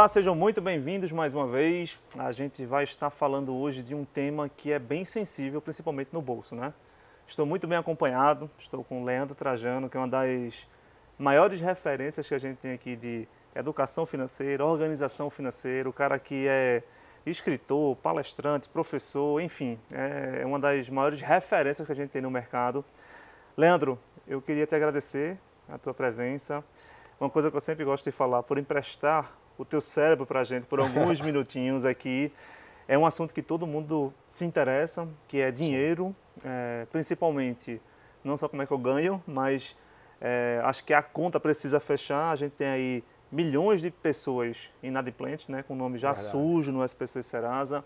Olá, sejam muito bem-vindos mais uma vez. A gente vai estar falando hoje de um tema que é bem sensível, principalmente no bolso, né? Estou muito bem acompanhado, estou com o Leandro Trajano, que é uma das maiores referências que a gente tem aqui de educação financeira, organização financeira, o cara que é escritor, palestrante, professor, enfim, é uma das maiores referências que a gente tem no mercado. Leandro, eu queria te agradecer a tua presença. Uma coisa que eu sempre gosto de falar, por emprestar o teu cérebro para a gente por alguns minutinhos aqui. É um assunto que todo mundo se interessa, que é dinheiro, é, principalmente não só como é que eu ganho, mas é, acho que a conta precisa fechar. A gente tem aí milhões de pessoas inadimplentes, né, com o nome já Verdade. sujo no SPC Serasa.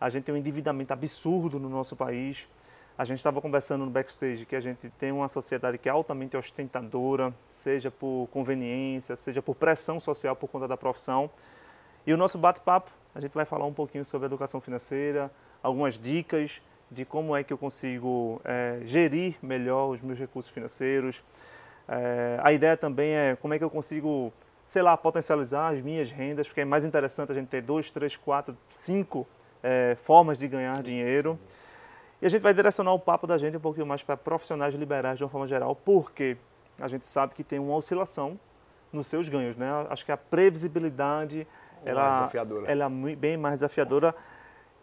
A gente tem um endividamento absurdo no nosso país. A gente estava conversando no backstage que a gente tem uma sociedade que é altamente ostentadora, seja por conveniência, seja por pressão social por conta da profissão. E o nosso bate-papo, a gente vai falar um pouquinho sobre educação financeira, algumas dicas de como é que eu consigo é, gerir melhor os meus recursos financeiros. É, a ideia também é como é que eu consigo, sei lá, potencializar as minhas rendas, porque é mais interessante a gente ter dois, três, quatro, cinco é, formas de ganhar dinheiro. E a gente vai direcionar o papo da gente um pouquinho mais para profissionais liberais de uma forma geral, porque a gente sabe que tem uma oscilação nos seus ganhos, né? Acho que a previsibilidade ela, ela é bem mais desafiadora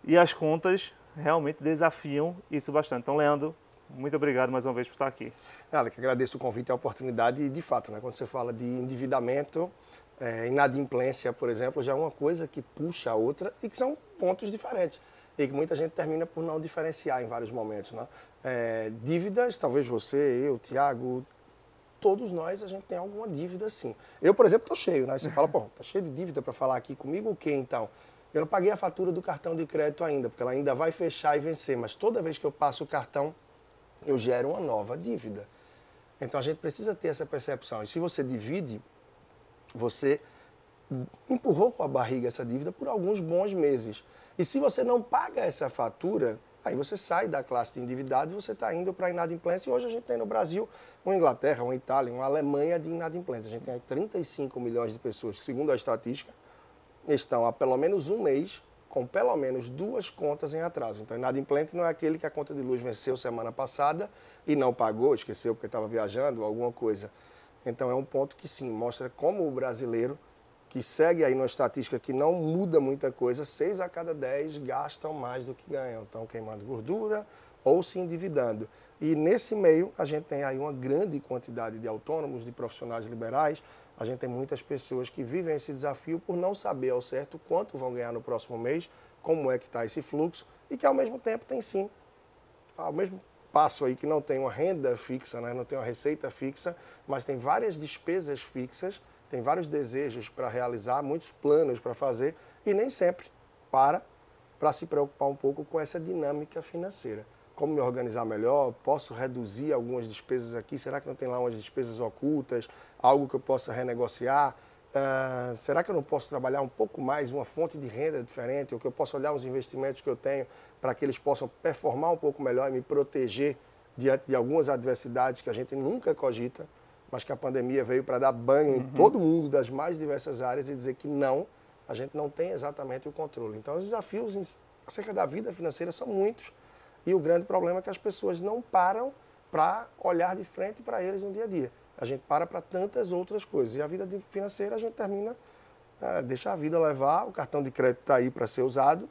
e as contas realmente desafiam isso bastante. Então, Leandro, muito obrigado mais uma vez por estar aqui. Ela, que agradeço o convite e a oportunidade. E, de fato, né, quando você fala de endividamento, é, inadimplência, por exemplo, já é uma coisa que puxa a outra e que são pontos diferentes e que muita gente termina por não diferenciar em vários momentos. Né? É, dívidas, talvez você, eu, Tiago, todos nós a gente tem alguma dívida sim. Eu, por exemplo, estou cheio, né? Você fala, pô, tá cheio de dívida para falar aqui comigo o quê então? Eu não paguei a fatura do cartão de crédito ainda, porque ela ainda vai fechar e vencer, mas toda vez que eu passo o cartão, eu gero uma nova dívida. Então a gente precisa ter essa percepção. E se você divide, você empurrou com a barriga essa dívida por alguns bons meses. E se você não paga essa fatura, aí você sai da classe de endividado e você está indo para a inadimplência. E hoje a gente tem no Brasil uma Inglaterra, uma Itália, uma Alemanha de inadimplência. A gente tem 35 milhões de pessoas que, segundo a estatística, estão há pelo menos um mês com pelo menos duas contas em atraso. Então, inadimplente não é aquele que a conta de luz venceu semana passada e não pagou, esqueceu porque estava viajando, alguma coisa. Então, é um ponto que sim, mostra como o brasileiro que segue aí numa estatística que não muda muita coisa, seis a cada dez gastam mais do que ganham. Estão queimando gordura ou se endividando. E nesse meio, a gente tem aí uma grande quantidade de autônomos, de profissionais liberais. A gente tem muitas pessoas que vivem esse desafio por não saber ao certo quanto vão ganhar no próximo mês, como é que está esse fluxo, e que ao mesmo tempo tem sim, ao mesmo passo aí que não tem uma renda fixa, né? não tem uma receita fixa, mas tem várias despesas fixas tem vários desejos para realizar, muitos planos para fazer e nem sempre para para se preocupar um pouco com essa dinâmica financeira. Como me organizar melhor? Posso reduzir algumas despesas aqui? Será que não tem lá umas despesas ocultas? Algo que eu possa renegociar? Uh, será que eu não posso trabalhar um pouco mais, uma fonte de renda diferente? Ou que eu possa olhar os investimentos que eu tenho para que eles possam performar um pouco melhor e me proteger diante de algumas adversidades que a gente nunca cogita? Mas que a pandemia veio para dar banho uhum. em todo mundo das mais diversas áreas e dizer que não, a gente não tem exatamente o controle. Então, os desafios acerca da vida financeira são muitos e o grande problema é que as pessoas não param para olhar de frente para eles no dia a dia. A gente para para tantas outras coisas e a vida financeira a gente termina, é, deixa a vida levar, o cartão de crédito está aí para ser usado,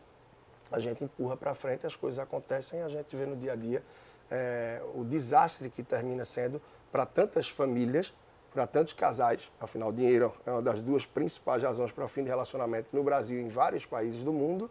a gente empurra para frente, as coisas acontecem, a gente vê no dia a dia é, o desastre que termina sendo para tantas famílias, para tantos casais. Afinal, dinheiro é uma das duas principais razões para o fim de relacionamento no Brasil e em vários países do mundo.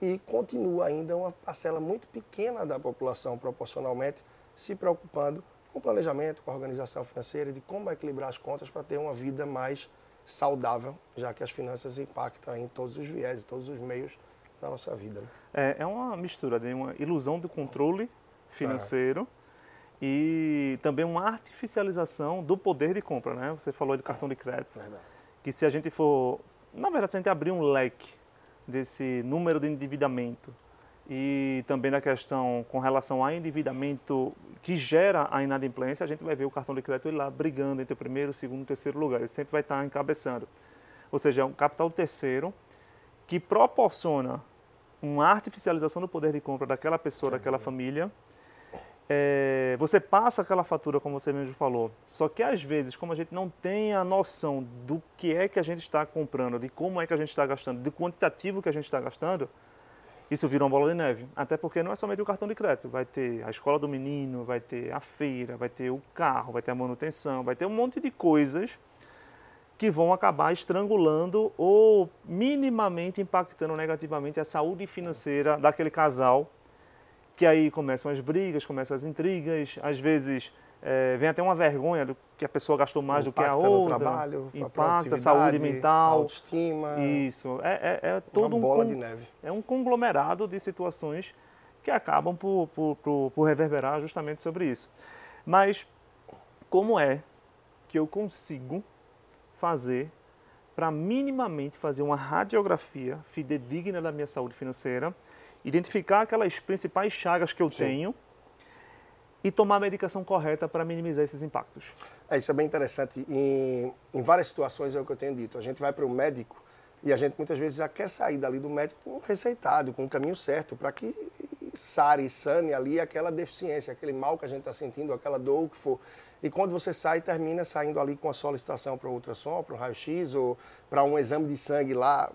E continua ainda uma parcela muito pequena da população, proporcionalmente, se preocupando com planejamento, com organização financeira, de como equilibrar as contas para ter uma vida mais saudável, já que as finanças impactam em todos os viés, todos os meios da nossa vida. Né? É, é uma mistura de uma ilusão do controle financeiro. É e também uma artificialização do poder de compra, né? Você falou de cartão de crédito. Verdade. Que se a gente for, na verdade, se a gente abrir um leque desse número de endividamento e também da questão com relação ao endividamento que gera a inadimplência, a gente vai ver o cartão de crédito lá brigando entre o primeiro, o segundo o terceiro lugar. Ele sempre vai estar encabeçando. Ou seja, é um capital terceiro que proporciona uma artificialização do poder de compra daquela pessoa, daquela família. É, você passa aquela fatura, como você mesmo falou, só que às vezes, como a gente não tem a noção do que é que a gente está comprando, de como é que a gente está gastando, do quantitativo que a gente está gastando, isso vira uma bola de neve. Até porque não é somente o cartão de crédito, vai ter a escola do menino, vai ter a feira, vai ter o carro, vai ter a manutenção, vai ter um monte de coisas que vão acabar estrangulando ou minimamente impactando negativamente a saúde financeira daquele casal, que aí começam as brigas, começam as intrigas, às vezes é, vem até uma vergonha do que a pessoa gastou mais do que a outra, no trabalho, impacta a saúde mental, autoestima, isso é, é, é todo uma bola um de neve. é um conglomerado de situações que acabam por, por, por, por reverberar justamente sobre isso. Mas como é que eu consigo fazer para minimamente fazer uma radiografia fidedigna da minha saúde financeira, identificar aquelas principais chagas que eu Sim. tenho e tomar a medicação correta para minimizar esses impactos. É, isso é bem interessante. Em, em várias situações é o que eu tenho dito. A gente vai para o médico e a gente muitas vezes já quer sair dali do médico com receitado, com o caminho certo, para que sare, sane ali aquela deficiência, aquele mal que a gente está sentindo, aquela dor, o que for. E quando você sai, termina saindo ali com a solicitação para ultrassom, para um raio-x ou para um exame de sangue lá,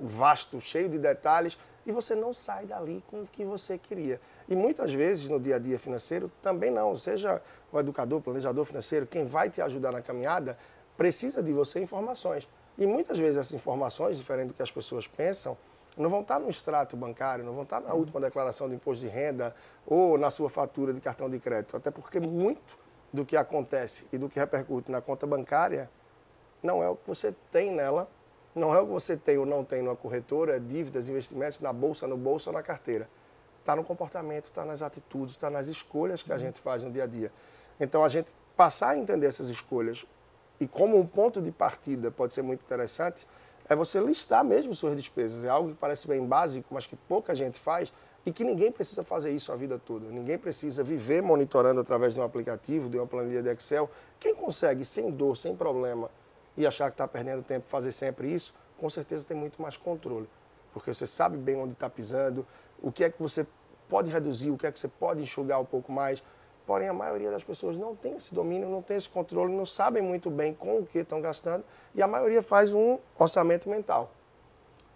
vasto, cheio de detalhes, e você não sai dali com o que você queria. E muitas vezes no dia a dia financeiro também não, seja o educador, planejador financeiro, quem vai te ajudar na caminhada, precisa de você informações. E muitas vezes essas informações, diferente do que as pessoas pensam, não vão estar no extrato bancário, não vão estar na última declaração de imposto de renda ou na sua fatura de cartão de crédito. Até porque muito do que acontece e do que repercute na conta bancária não é o que você tem nela, não é o que você tem ou não tem numa corretora, dívidas, investimentos, na bolsa, no bolso ou na carteira. Está no comportamento, está nas atitudes, está nas escolhas que a gente faz no dia a dia. Então, a gente passar a entender essas escolhas e como um ponto de partida pode ser muito interessante, é você listar mesmo suas despesas. É algo que parece bem básico, mas que pouca gente faz e que ninguém precisa fazer isso a vida toda. Ninguém precisa viver monitorando através de um aplicativo, de uma planilha de Excel. Quem consegue, sem dor, sem problema, e achar que está perdendo tempo fazer sempre isso, com certeza tem muito mais controle. Porque você sabe bem onde está pisando, o que é que você pode reduzir, o que é que você pode enxugar um pouco mais. Porém, a maioria das pessoas não tem esse domínio, não tem esse controle, não sabem muito bem com o que estão gastando e a maioria faz um orçamento mental.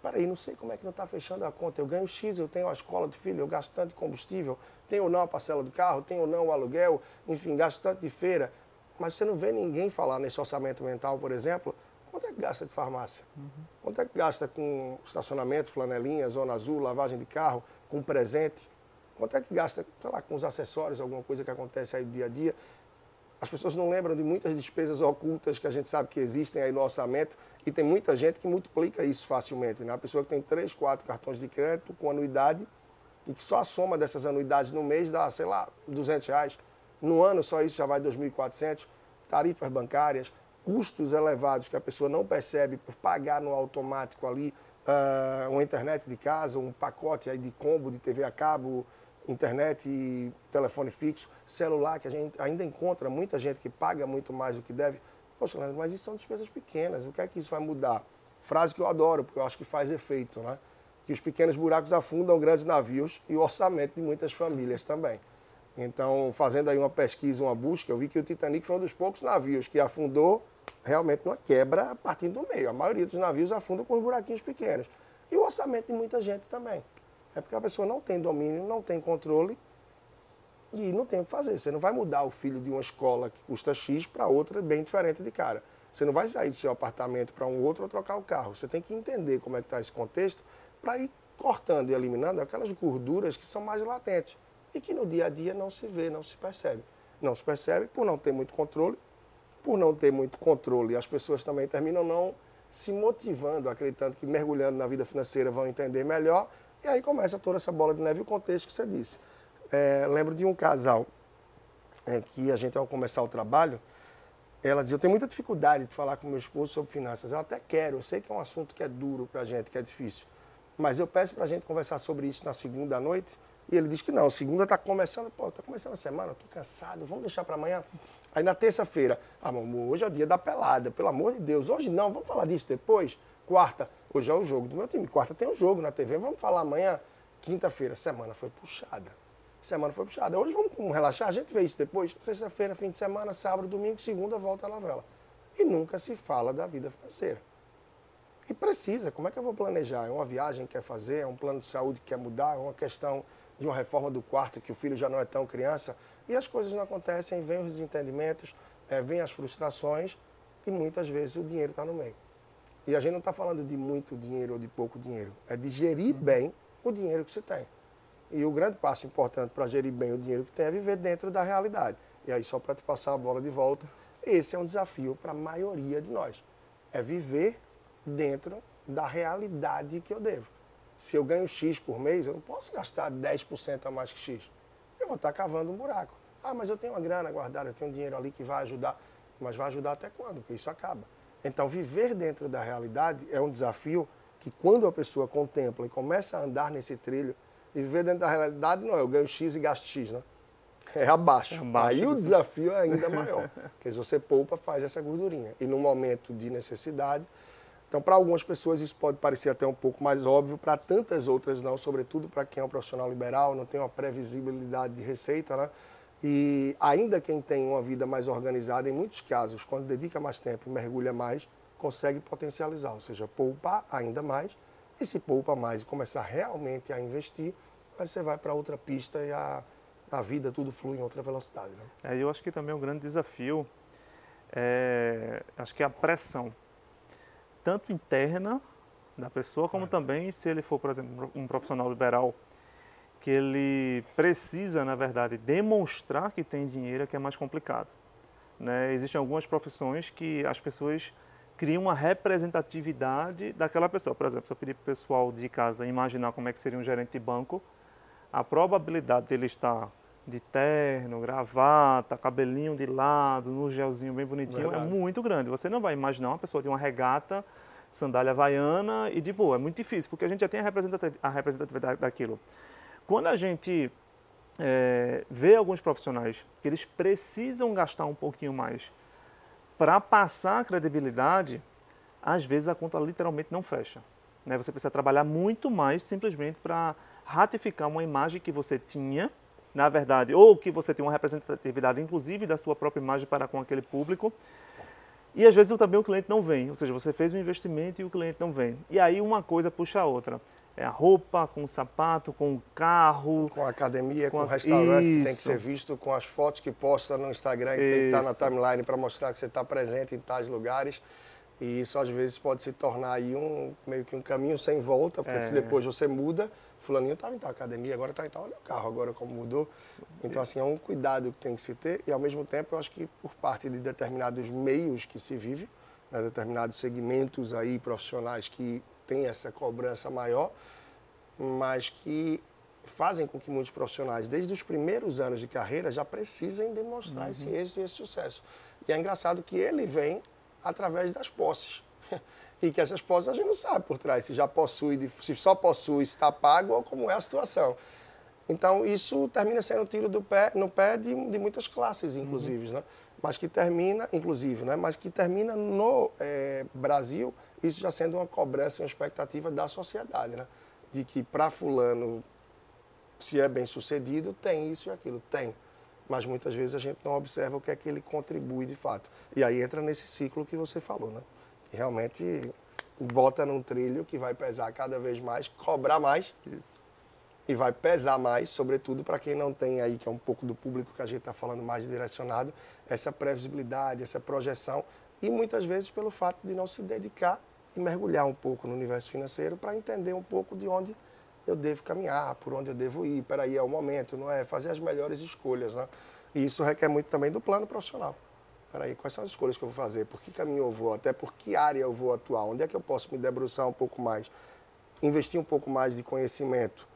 Peraí, não sei como é que não está fechando a conta. Eu ganho X, eu tenho a escola do filho, eu gasto tanto de combustível, tenho ou não a parcela do carro, tenho ou não o aluguel, enfim, gasto tanto de feira. Mas você não vê ninguém falar nesse orçamento mental, por exemplo, quanto é que gasta de farmácia? Uhum. Quanto é que gasta com estacionamento, flanelinha, zona azul, lavagem de carro, com presente? Quanto é que gasta, sei lá, com os acessórios, alguma coisa que acontece aí no dia a dia? As pessoas não lembram de muitas despesas ocultas que a gente sabe que existem aí no orçamento e tem muita gente que multiplica isso facilmente. Né? A pessoa que tem três, quatro cartões de crédito com anuidade e que só a soma dessas anuidades no mês dá, sei lá, 200 reais. No ano só isso já vai 2.400. Tarifas bancárias, custos elevados que a pessoa não percebe por pagar no automático ali uh, uma internet de casa, um pacote aí de combo de TV a cabo, internet e telefone fixo, celular, que a gente ainda encontra muita gente que paga muito mais do que deve. Poxa, mas isso são despesas pequenas, o que é que isso vai mudar? Frase que eu adoro, porque eu acho que faz efeito, né? Que os pequenos buracos afundam grandes navios e o orçamento de muitas famílias também. Então, fazendo aí uma pesquisa, uma busca, eu vi que o Titanic foi um dos poucos navios que afundou realmente numa quebra partindo do meio. A maioria dos navios afundam com os buraquinhos pequenos. E o orçamento de muita gente também. É porque a pessoa não tem domínio, não tem controle e não tem o que fazer. Você não vai mudar o filho de uma escola que custa X para outra bem diferente de cara. Você não vai sair do seu apartamento para um outro ou trocar o carro. Você tem que entender como é que está esse contexto para ir cortando e eliminando aquelas gorduras que são mais latentes e que no dia a dia não se vê, não se percebe. Não se percebe por não ter muito controle. Por não ter muito controle, as pessoas também terminam não se motivando, acreditando que mergulhando na vida financeira vão entender melhor e aí começa toda essa bola de neve e o contexto que você disse. É, lembro de um casal é, que a gente, ao começar o trabalho, ela dizia, eu tenho muita dificuldade de falar com meu esposo sobre finanças. Eu até quero, eu sei que é um assunto que é duro para a gente, que é difícil. Mas eu peço para a gente conversar sobre isso na segunda noite, E ele diz que não, segunda está começando, pô, está começando a semana, estou cansado, vamos deixar para amanhã. Aí na terça-feira, ah, mamãe, hoje é o dia da pelada, pelo amor de Deus, hoje não, vamos falar disso depois. Quarta, hoje é o jogo do meu time, quarta tem o um jogo na TV, vamos falar amanhã. Quinta-feira, semana foi puxada. Semana foi puxada. Hoje vamos relaxar, a gente vê isso depois. Sexta-feira, fim de semana, sábado, domingo, segunda, volta a novela. E nunca se fala da vida financeira. E precisa, como é que eu vou planejar? É uma viagem que quer fazer, é um plano de saúde que quer mudar, é uma questão de uma reforma do quarto que o filho já não é tão criança. E as coisas não acontecem, vêm os desentendimentos, é, vêm as frustrações e muitas vezes o dinheiro está no meio. E a gente não está falando de muito dinheiro ou de pouco dinheiro, é de gerir uhum. bem o dinheiro que se tem. E o grande passo importante para gerir bem o dinheiro que tem é viver dentro da realidade. E aí, só para te passar a bola de volta, esse é um desafio para a maioria de nós. É viver dentro da realidade que eu devo. Se eu ganho X por mês, eu não posso gastar 10% a mais que X. Eu vou estar cavando um buraco. Ah, mas eu tenho uma grana guardada, eu tenho um dinheiro ali que vai ajudar. Mas vai ajudar até quando? Porque isso acaba. Então, viver dentro da realidade é um desafio que, quando a pessoa contempla e começa a andar nesse trilho, e viver dentro da realidade não é eu ganho X e gasto X, né? É abaixo. É abaixo Aí o desafio é ainda maior. Porque se você poupa, faz essa gordurinha. E no momento de necessidade, então, para algumas pessoas isso pode parecer até um pouco mais óbvio, para tantas outras não, sobretudo para quem é um profissional liberal, não tem uma previsibilidade de receita, né? E ainda quem tem uma vida mais organizada, em muitos casos, quando dedica mais tempo e mergulha mais, consegue potencializar, ou seja, poupar ainda mais. E se poupa mais e começar realmente a investir, aí você vai para outra pista e a, a vida tudo flui em outra velocidade. Né? É, eu acho que também o um grande desafio é, acho que é a pressão tanto interna da pessoa, como também se ele for, por exemplo, um profissional liberal, que ele precisa, na verdade, demonstrar que tem dinheiro, é que é mais complicado. Né? Existem algumas profissões que as pessoas criam uma representatividade daquela pessoa. Por exemplo, se eu pedir para o pessoal de casa imaginar como é que seria um gerente de banco, a probabilidade dele estar de terno, gravata, cabelinho de lado, no gelzinho bem bonitinho, é Verdade. é muito grande. Você não vai imaginar uma pessoa de uma regata, sandália havaiana e de boa. É muito difícil, porque a gente já tem a representatividade, daquilo. Quando a gente é, vê alguns profissionais que eles precisam gastar um pouquinho mais para passar a credibilidade, às vezes a conta literalmente não fecha. Né? Você precisa trabalhar muito mais simplesmente para ratificar uma imagem que você tinha na verdade, ou que você tem uma representatividade, inclusive, da sua própria imagem para com aquele público. E às vezes também o cliente não vem, ou seja, você fez um investimento e o cliente não vem. E aí uma coisa puxa a outra. É a roupa, com o sapato, com o carro. Com a academia, com, com o restaurante Isso. que tem que ser visto, com as fotos que posta no Instagram, que Isso. tem que estar na timeline para mostrar que você está presente em tais lugares. E isso às vezes pode se tornar aí um meio que um caminho sem volta, porque é. se depois você muda, fulaninho estava em tal academia, agora está em tal, olha o carro agora como mudou. Então assim, é um cuidado que tem que se ter e ao mesmo tempo eu acho que por parte de determinados meios que se vive, né, determinados segmentos aí profissionais que têm essa cobrança maior, mas que fazem com que muitos profissionais, desde os primeiros anos de carreira, já precisem demonstrar uhum. esse êxito e esse sucesso. E é engraçado que ele vem através das posses. E que essas posses a gente não sabe por trás, se já possui, se só possui, se está pago ou como é a situação. Então, isso termina sendo um tiro do pé, no pé de, de muitas classes, inclusive, uhum. né? mas que termina, inclusive, né? mas que termina no é, Brasil, isso já sendo uma cobrança, uma expectativa da sociedade, né? de que para fulano, se é bem sucedido, tem isso e aquilo, tem mas muitas vezes a gente não observa o que é que ele contribui de fato. E aí entra nesse ciclo que você falou, né? Que realmente bota num trilho que vai pesar cada vez mais, cobrar mais. Isso. E vai pesar mais, sobretudo para quem não tem aí, que é um pouco do público que a gente está falando mais direcionado, essa previsibilidade, essa projeção. E muitas vezes pelo fato de não se dedicar e mergulhar um pouco no universo financeiro para entender um pouco de onde eu devo caminhar, por onde eu devo ir, peraí, é o momento, não é? Fazer as melhores escolhas, né? E isso requer muito também do plano profissional. Peraí, quais são as escolhas que eu vou fazer? Por que caminho eu vou? Até por que área eu vou atuar? Onde é que eu posso me debruçar um pouco mais? Investir um pouco mais de conhecimento,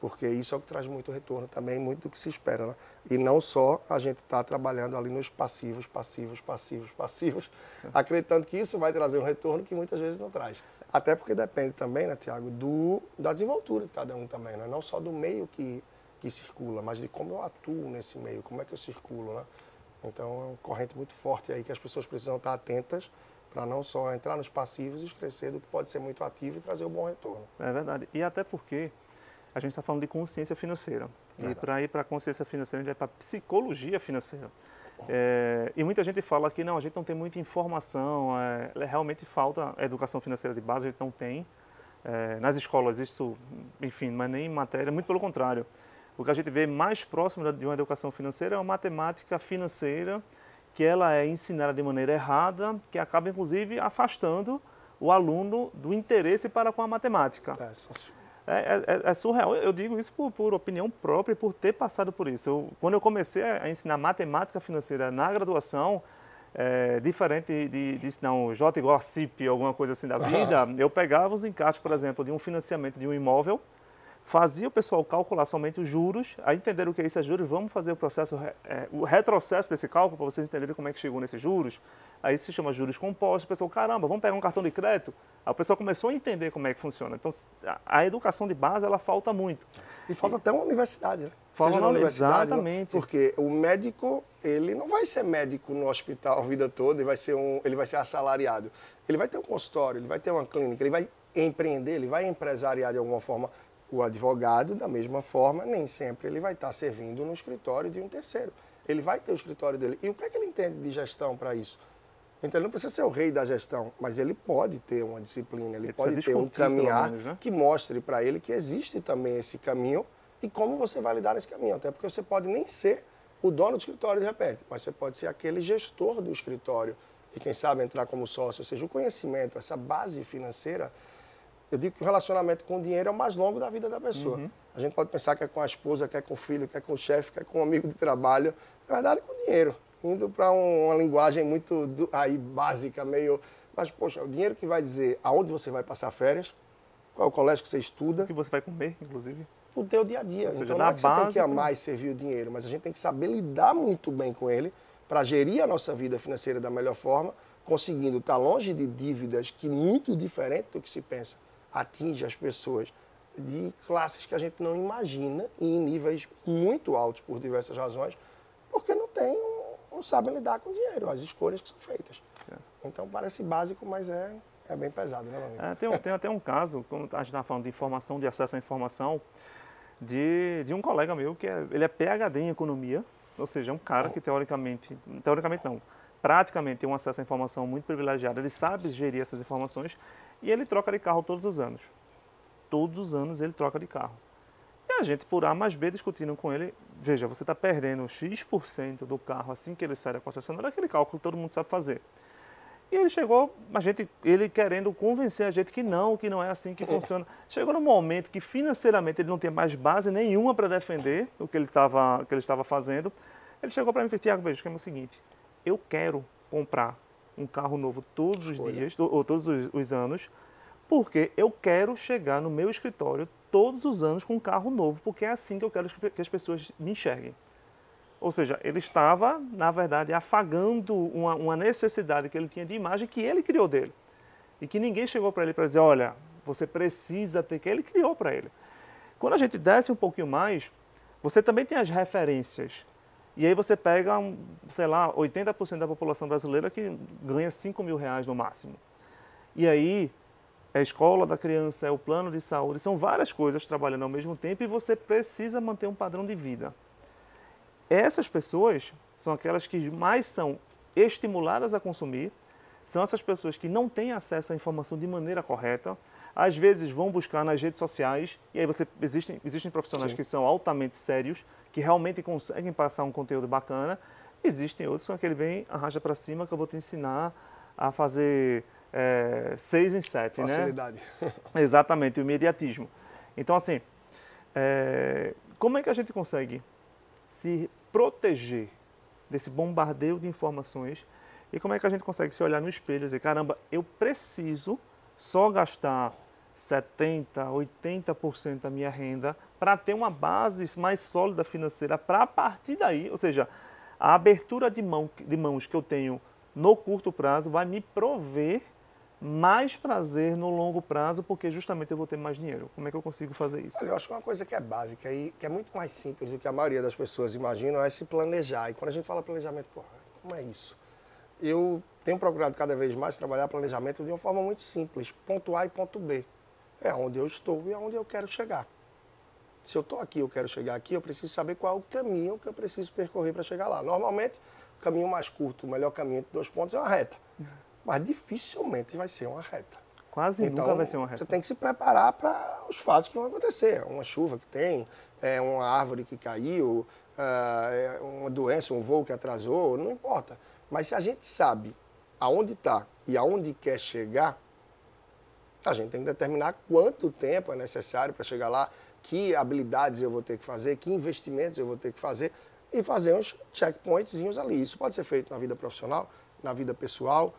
porque isso é o que traz muito retorno também, muito do que se espera, né? E não só a gente está trabalhando ali nos passivos, passivos, passivos, passivos, acreditando que isso vai trazer um retorno que muitas vezes não traz. Até porque depende também, né, Tiago, do, da desenvoltura de cada um também, né? não só do meio que, que circula, mas de como eu atuo nesse meio, como é que eu circulo, né? Então é uma corrente muito forte aí que as pessoas precisam estar atentas para não só entrar nos passivos e crescer do que pode ser muito ativo e trazer o um bom retorno. É verdade. E até porque a gente está falando de consciência financeira. Verdade. E para ir para a consciência financeira, a gente vai para a psicologia financeira. É, e muita gente fala que não, a gente não tem muita informação, é, realmente falta educação financeira de base, a gente não tem. É, nas escolas isso, enfim, não é nem matéria, muito pelo contrário. O que a gente vê mais próximo de uma educação financeira é uma matemática financeira que ela é ensinada de maneira errada, que acaba inclusive afastando o aluno do interesse para com a matemática. É, é, é, é, é, surreal. Eu digo isso por, por, opinião própria e por ter passado por isso. Eu, quando eu comecei a ensinar matemática financeira na graduação, é, diferente de, de, de ensinar um J igual a CIP, alguma coisa assim da vida, eu pegava os encartes, por exemplo, de um financiamento de um imóvel, fazia o pessoal calcular somente os juros, aí entenderam o que é isso é juros, vamos fazer o processo, é, o retrocesso desse cálculo para vocês entenderem como é que chegou nesses juros. Aí se chama juros compostos, o pessoal, caramba, vamos pegar um cartão de crédito? Aí o pessoal começou a entender como é que funciona. Então, a educação de base, ela falta muito. E falta até uma universidade, né? Falta Seja na universidade, exatamente. Porque o médico, ele não vai ser médico no hospital a vida toda, ele vai ser, um, ele vai ser assalariado. Ele vai ter um consultório, ele vai ter uma clínica, ele vai empreender, ele vai empresariar de alguma forma o advogado, da mesma forma, nem sempre ele vai estar servindo no escritório de um terceiro. Ele vai ter o escritório dele. E o que é que ele entende de gestão para isso? Então ele não precisa ser o rei da gestão, mas ele pode ter uma disciplina, ele, ele pode ter um caminhar menos, né? que mostre para ele que existe também esse caminho e como você vai lidar nesse caminho. Até porque você pode nem ser o dono do escritório de repente, mas você pode ser aquele gestor do escritório e quem sabe entrar como sócio. Ou seja, o conhecimento, essa base financeira, eu digo que o relacionamento com o dinheiro é o mais longo da vida da pessoa. Uhum. A gente pode pensar que é com a esposa, que é com o filho, que é com o chefe, que é com um amigo de trabalho. Na verdade, é com o dinheiro. Indo para um, uma linguagem muito do, aí básica, meio. Mas, poxa, o dinheiro que vai dizer aonde você vai passar férias, qual é o colégio que você estuda. O que você vai comer, inclusive. O teu dia a dia. Seja, então não é que você tem que amar e servir o dinheiro, mas a gente tem que saber lidar muito bem com ele para gerir a nossa vida financeira da melhor forma, conseguindo estar longe de dívidas que muito diferente do que se pensa atinge as pessoas de classes que a gente não imagina e em níveis muito altos por diversas razões, porque não tem, não sabem lidar com dinheiro, as escolhas que são feitas. É. Então parece básico, mas é, é bem pesado, né, meu amigo? É, tem, tem até um caso, como a gente está falando de informação, de acesso à informação, de, de um colega meu que é, ele é PhD em economia, ou seja, é um cara que teoricamente, teoricamente não, praticamente tem um acesso à informação muito privilegiado, ele sabe gerir essas informações e ele troca de carro todos os anos. Todos os anos ele troca de carro. E a gente, por A mais B, discutindo com ele, veja, você está perdendo X% do carro assim que ele sai da concessionária, aquele cálculo que todo mundo sabe fazer. E ele chegou, a gente, ele querendo convencer a gente que não, que não é assim que funciona. Chegou no momento que financeiramente ele não tinha mais base nenhuma para defender o que ele estava que ele estava fazendo. Ele chegou para mim e disse, Tiago, veja, que é o seguinte, eu quero comprar um carro novo todos os Escolha. dias, ou todos os, os anos, porque eu quero chegar no meu escritório todos os anos com um carro novo, porque é assim que eu quero que as pessoas me enxerguem. Ou seja, ele estava, na verdade, afagando uma, uma, necessidade que ele tinha de imagem que ele criou dele. E que ninguém chegou para ele para dizer, olha, você precisa ter que ele criou para ele. Quando a gente desce um pouquinho mais, você também tem as referências. E aí você pega, sei lá, 80% da população brasileira que ganha 5 mil reais no máximo. E aí é a escola da criança, é o plano de saúde, são várias coisas trabalhando ao mesmo tempo e você precisa manter um padrão de vida. Essas pessoas são aquelas que mais são estimuladas a consumir, são essas pessoas que não têm acesso à informação de maneira correta, às vezes vão buscar nas redes sociais, e aí você existem, existem profissionais Sim. que são altamente sérios, que realmente conseguem passar um conteúdo bacana. Existem outros que são aquele bem arrasta para cima que eu vou te ensinar a fazer é, seis em sete, né? Facilidade. né? Exatamente, o imediatismo. Então, assim, é, como é que a gente consegue se proteger desse bombardeio de informações e como é que a gente consegue se olhar no espelho e dizer, caramba, eu preciso só gastar 70, 80% da minha renda para ter uma base mais sólida financeira para a partir daí, ou seja, a abertura de, mão, de mãos que eu tenho no curto prazo vai me prover mais prazer no longo prazo, porque justamente eu vou ter mais dinheiro. Como é que eu consigo fazer isso? Olha, eu acho que uma coisa que é básica e que é muito mais simples do que a maioria das pessoas imaginam é se planejar. E quando a gente fala planejamento, porra, como é isso? Eu tenho procurado cada vez mais trabalhar planejamento de uma forma muito simples, ponto A e ponto B. É onde eu estou e aonde eu quero chegar. Se eu estou aqui, eu quero chegar aqui, eu preciso saber qual é o caminho que eu preciso percorrer para chegar lá. Normalmente, o caminho mais curto, o melhor caminho entre dois pontos é uma reta mas dificilmente vai ser uma reta. Quase então, nunca vai ser uma reta. Você tem que se preparar para os fatos que vão acontecer. Uma chuva que tem, é, uma árvore que caiu, é, uma doença, um voo que atrasou, não importa. Mas se a gente sabe aonde está e aonde quer chegar, a gente tem que determinar quanto tempo é necessário para chegar lá, que habilidades eu vou ter que fazer, que investimentos eu vou ter que fazer e fazer uns checkpointzinhos ali. Isso pode ser feito na vida profissional, na vida pessoal,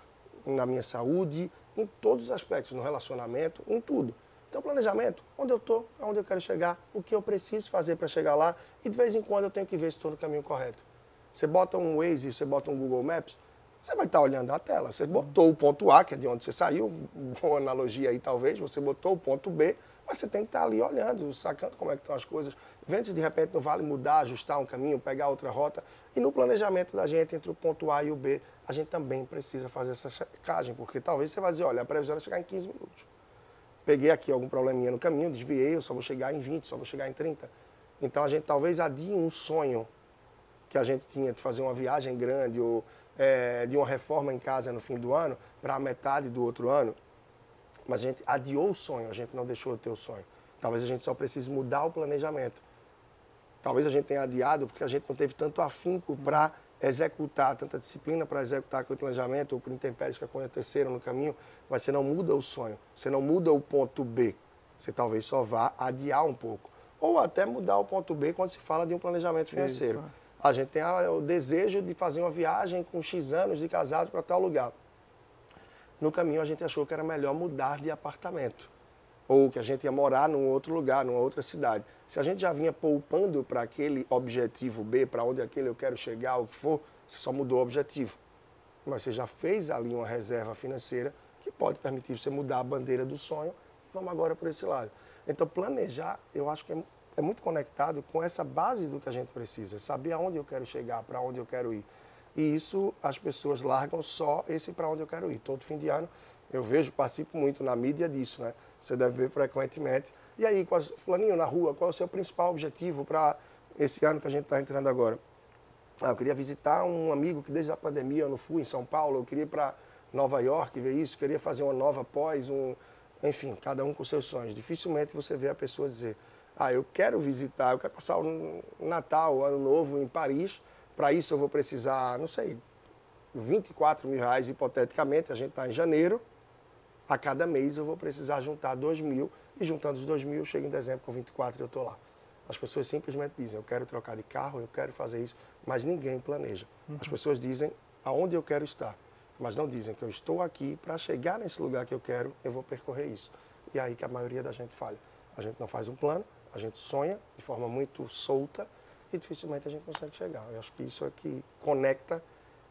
na minha saúde, em todos os aspectos, no relacionamento, em tudo. Então, planejamento, onde eu estou, aonde eu quero chegar, o que eu preciso fazer para chegar lá e de vez em quando eu tenho que ver se estou no caminho correto. Você bota um Waze, você bota um Google Maps, você vai estar olhando a tela. Você botou o ponto A, que é de onde você saiu, boa analogia aí talvez, você botou o ponto B, mas você tem que estar ali olhando, sacando como é que estão as coisas. Vendo se de repente não vale mudar, ajustar um caminho, pegar outra rota. E no planejamento da gente, entre o ponto A e o B, a gente também precisa fazer essa checagem, porque talvez você vai dizer, olha, a previsão é chegar em 15 minutos. Peguei aqui algum probleminha no caminho, desviei, eu só vou chegar em 20, só vou chegar em 30. Então a gente talvez adie um sonho que a gente tinha de fazer uma viagem grande ou é, de uma reforma em casa no fim do ano para a metade do outro ano mas a gente adiou o sonho, a gente não deixou de ter o sonho. Talvez a gente só precise mudar o planejamento. Talvez a gente tenha adiado porque a gente não teve tanto afinco para executar, tanta disciplina para executar aquele planejamento ou por intempéries que aconteceram no caminho, mas você não muda o sonho, você não muda o ponto B. Você talvez só vá adiar um pouco. Ou até mudar o ponto B quando se fala de um planejamento financeiro. Isso. A gente tem o desejo de fazer uma viagem com X anos de casado para tal lugar. No caminho a gente achou que era melhor mudar de apartamento ou que a gente ia morar num outro lugar, numa outra cidade. Se a gente já vinha poupando para aquele objetivo B, para onde aquele eu quero chegar, o que for, você só mudou o objetivo. Mas você já fez ali uma reserva financeira que pode permitir você mudar a bandeira do sonho e vamos agora por esse lado. Então, planejar, eu acho que é, é muito conectado com essa base do que a gente precisa, saber aonde eu quero chegar, para onde eu quero ir. E isso as pessoas largam só esse para onde eu quero ir. Todo fim de ano eu vejo, participo muito na mídia disso, né? Você deve ver frequentemente. E aí, qual, fulaninho na rua, qual é o seu principal objetivo para esse ano que a gente está entrando agora? Ah, eu queria visitar um amigo que desde a pandemia eu não fui em São Paulo, eu queria ir para Nova York ver isso, queria fazer uma nova pós, um, enfim, cada um com seus sonhos. Dificilmente você vê a pessoa dizer, ah, eu quero visitar, eu quero passar o Natal, o Ano Novo em Paris, para isso eu vou precisar, não sei, 24 mil reais hipoteticamente, a gente está em janeiro. A cada mês eu vou precisar juntar 2 mil e juntando os 2 mil, chega em dezembro com 24 e eu estou lá. As pessoas simplesmente dizem, eu quero trocar de carro, eu quero fazer isso, mas ninguém planeja. Uhum. As pessoas dizem aonde eu quero estar, mas não dizem que eu estou aqui para chegar nesse lugar que eu quero, eu vou percorrer isso. E é aí que a maioria da gente falha. A gente não faz um plano, a gente sonha de forma muito solta e dificilmente a gente consegue chegar. Eu acho que isso é que conecta,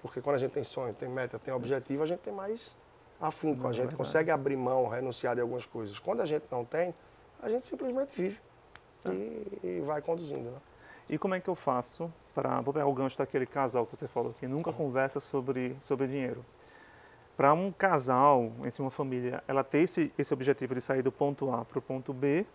porque quando a gente tem sonho, tem meta, tem objetivo, a gente tem mais afinco, a gente consegue abrir mão, renunciar de algumas coisas. Quando a gente não tem, a gente simplesmente vive e, e vai conduzindo. Né? E como é que eu faço para. Vou pegar o gancho daquele casal que você falou que nunca conversa sobre, sobre dinheiro. Para um casal, em si, uma família, ela ter esse, esse objetivo de sair do ponto A para o ponto B,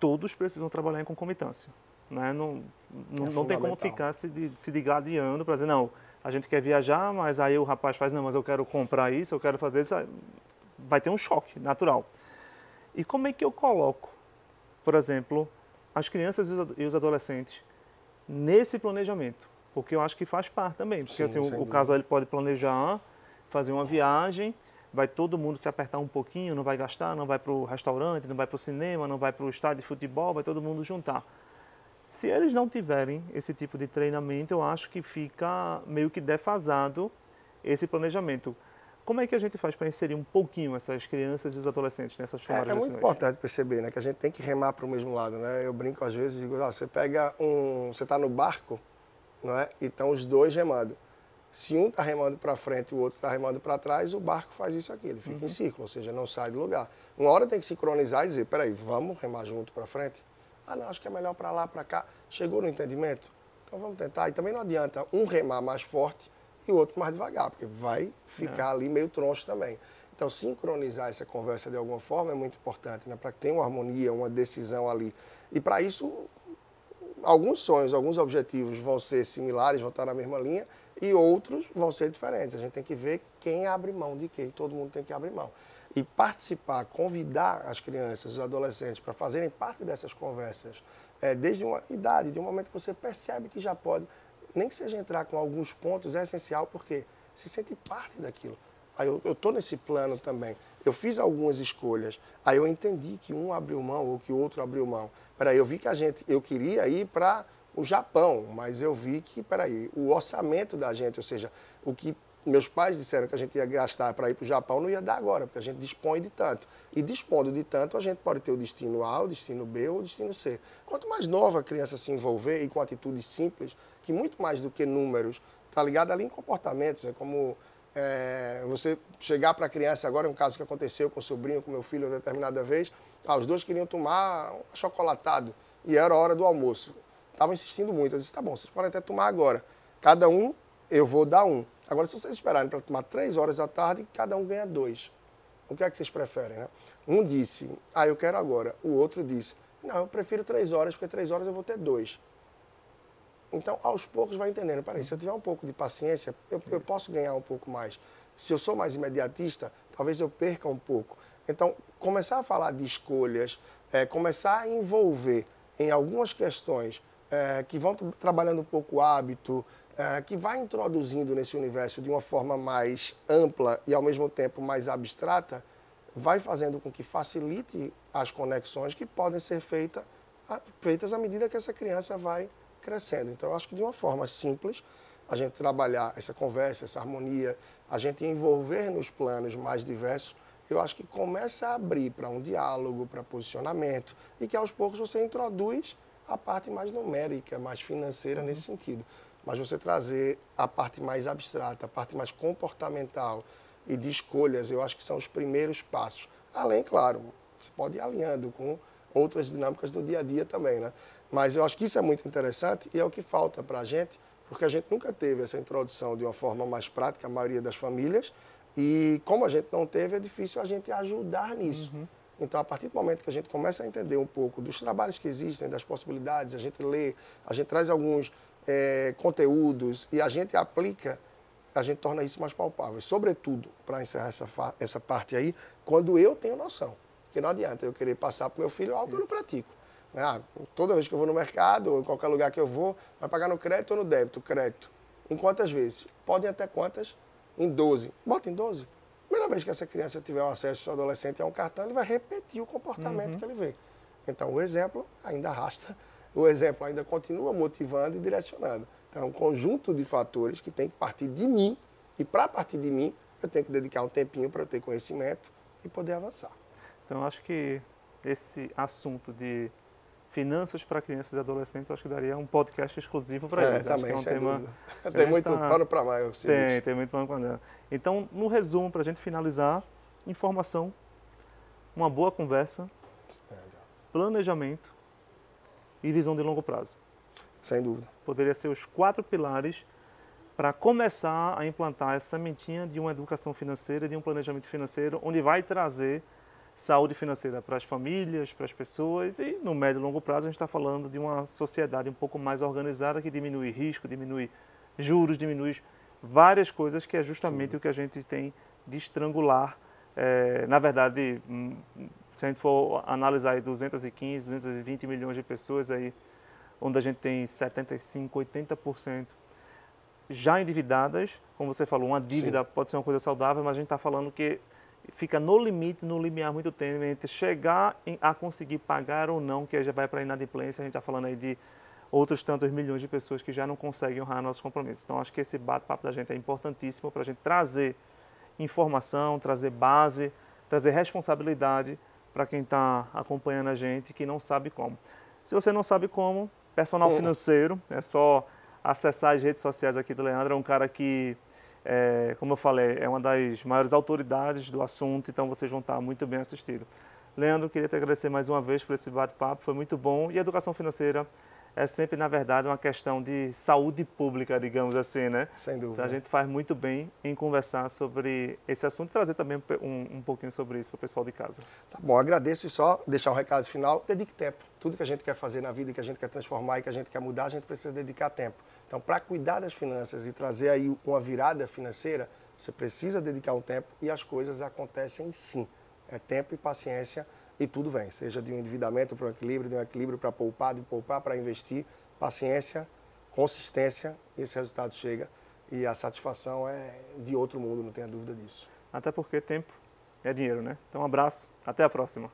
todos precisam trabalhar em concomitância. Né? Não, não, é não tem como ficar se, se digladiando para dizer, não, a gente quer viajar, mas aí o rapaz faz, não, mas eu quero comprar isso, eu quero fazer isso. Vai ter um choque natural. E como é que eu coloco, por exemplo, as crianças e os adolescentes nesse planejamento? Porque eu acho que faz parte também. Porque Sim, assim, o, o casal ele pode planejar, fazer uma viagem, vai todo mundo se apertar um pouquinho, não vai gastar, não vai para o restaurante, não vai para o cinema, não vai para o estádio de futebol, vai todo mundo juntar. Se eles não tiverem esse tipo de treinamento, eu acho que fica meio que defasado esse planejamento. Como é que a gente faz para inserir um pouquinho essas crianças e os adolescentes nessas tomadas é, é muito importante perceber, né, que a gente tem que remar para o mesmo lado, né? Eu brinco às vezes e digo, ah, você pega um, você está no barco, não é? E estão os dois remando. Se um está remando para frente e o outro está remando para trás, o barco faz isso aqui, ele fica uhum. em círculo, ou seja, não sai do lugar. Uma hora tem que sincronizar e dizer, peraí, vamos remar junto para frente? Ah, não, acho que é melhor para lá, para cá. Chegou no entendimento? Então vamos tentar. E também não adianta um remar mais forte e o outro mais devagar, porque vai ficar é. ali meio troncho também. Então, sincronizar essa conversa de alguma forma é muito importante, né? para que tenha uma harmonia, uma decisão ali. E para isso, alguns sonhos, alguns objetivos vão ser similares, vão estar na mesma linha, e outros vão ser diferentes. A gente tem que ver quem abre mão de quem, todo mundo tem que abrir mão. E participar, convidar as crianças, os adolescentes para fazerem parte dessas conversas, é, desde uma idade, de um momento que você percebe que já pode, nem que seja entrar com alguns pontos, é essencial porque se sente parte daquilo. Aí eu estou nesse plano também. Eu fiz algumas escolhas. Aí eu entendi que um abriu mão ou que o outro abriu mão. Peraí, eu vi que a gente, eu queria ir para o Japão, mas eu vi que, peraí, o orçamento da gente, ou seja, o que meus pais disseram que a gente ia gastar para ir para o Japão, não ia dar agora, porque a gente dispõe de tanto. E dispondo de tanto, a gente pode ter o destino A, o destino B ou o destino C. Quanto mais nova a criança se envolver e com atitudes simples, que muito mais do que números, está ligado ali em comportamentos, é como é, você chegar para a criança, agora é um caso que aconteceu com o sobrinho, com meu filho, determinada vez, ah, os dois queriam tomar um chocolatado e era a hora do almoço estavam insistindo muito. Eu disse, tá bom, vocês podem até tomar agora. Cada um, eu vou dar um. Agora, se vocês esperarem para tomar três horas da tarde, cada um ganha dois. O que é que vocês preferem, né? Um disse, ah, eu quero agora. O outro disse, não, eu prefiro três horas, porque três horas eu vou ter dois. Então, aos poucos, vai entendendo. Peraí, se eu tiver um pouco de paciência, eu, eu posso ganhar um pouco mais. Se eu sou mais imediatista, talvez eu perca um pouco. Então, começar a falar de escolhas, é, começar a envolver em algumas questões é, que vão trabalhando um pouco o hábito, é, que vai introduzindo nesse universo de uma forma mais ampla e ao mesmo tempo mais abstrata, vai fazendo com que facilite as conexões que podem ser feita, feitas à medida que essa criança vai crescendo. Então, eu acho que de uma forma simples, a gente trabalhar essa conversa, essa harmonia, a gente envolver nos planos mais diversos, eu acho que começa a abrir para um diálogo, para posicionamento, e que aos poucos você introduz a parte mais numérica, mais financeira nesse sentido. Mas você trazer a parte mais abstrata, a parte mais comportamental e de escolhas, eu acho que são os primeiros passos. Além, claro, você pode ir alinhando com outras dinâmicas do dia a dia também, né? Mas eu acho que isso é muito interessante e é o que falta para a gente, porque a gente nunca teve essa introdução de uma forma mais prática, a maioria das famílias, e como a gente não teve, é difícil a gente ajudar nisso. Uhum. Então, a partir do momento que a gente começa a entender um pouco dos trabalhos que existem, das possibilidades, a gente lê, a gente traz alguns é, conteúdos e a gente aplica, a gente torna isso mais palpável. Sobretudo, para encerrar essa, essa parte aí, quando eu tenho noção. Porque não adianta eu querer passar para o meu filho algo que eu não pratico. Ah, toda vez que eu vou no mercado, ou em qualquer lugar que eu vou, vai pagar no crédito ou no débito? Crédito. Em quantas vezes? Podem até quantas? Em 12. Bota em 12. Primeira vez que essa criança tiver um acesso adolescente a um cartão, ele vai repetir o comportamento uhum. que ele vê. Então, o exemplo ainda arrasta, o exemplo ainda continua motivando e direcionando. Então, é um conjunto de fatores que tem que partir de mim, e para partir de mim, eu tenho que dedicar um tempinho para ter conhecimento e poder avançar. Então, acho que esse assunto de finanças para crianças e adolescentes, acho que daria um podcast exclusivo para é, eles. Também, acho que é um tema. Tem muito tá... pano para mais. Tem, tem muito pano para mais. Então, no resumo, para a gente finalizar, informação, uma boa conversa, planejamento e visão de longo prazo. Sem dúvida. Poderia ser os quatro pilares para começar a implantar essa sementinha de uma educação financeira, de um planejamento financeiro, onde vai trazer saúde financeira para as famílias, para as pessoas e no médio e longo prazo a gente está falando de uma sociedade um pouco mais organizada que diminui risco, diminui juros, diminui várias coisas que é justamente Sim. o que a gente tem de estrangular. É, na verdade, hum, se a gente for analisar aí 215, 220 milhões de pessoas aí, onde a gente tem 75, 80% já endividadas, como você falou, uma dívida Sim. pode ser uma coisa saudável, mas a gente está falando que fica no limite, no limiar muito tênue entre chegar a conseguir pagar ou não, que já vai para a inadimplência. A gente está falando aí de outros tantos milhões de pessoas que já não conseguem honrar nossos compromissos. Então, acho que esse bate-papo da gente é importantíssimo para a gente trazer informação, trazer base, trazer responsabilidade para quem está acompanhando a gente que não sabe como. Se você não sabe como, personal financeiro, é só acessar as redes sociais aqui do Leandro. É um cara que, é, como eu falei, é uma das maiores autoridades do assunto, então vocês vão estar muito bem assistidos. Leandro, queria te agradecer mais uma vez por esse bate-papo, foi muito bom. E educação financeira é sempre, na verdade, uma questão de saúde pública, digamos assim, né? Sem dúvida. Então, a gente faz muito bem em conversar sobre esse assunto e trazer também um, um pouquinho sobre isso para o pessoal de casa. Tá bom, agradeço e só deixar um recado final, dedique tempo. Tudo que a gente quer fazer na vida, que a gente quer transformar e que a gente quer mudar, a gente precisa dedicar tempo. Então, para cuidar das finanças e trazer aí uma virada financeira, você precisa dedicar um tempo e as coisas acontecem sim. É tempo e paciência e tudo vem, seja de um endividamento para um equilíbrio, de um equilíbrio para poupar, de poupar para investir, paciência, consistência, e esse resultado chega e a satisfação é de outro mundo, não tenha dúvida disso. Até porque tempo é dinheiro, né? Então um abraço, até a próxima.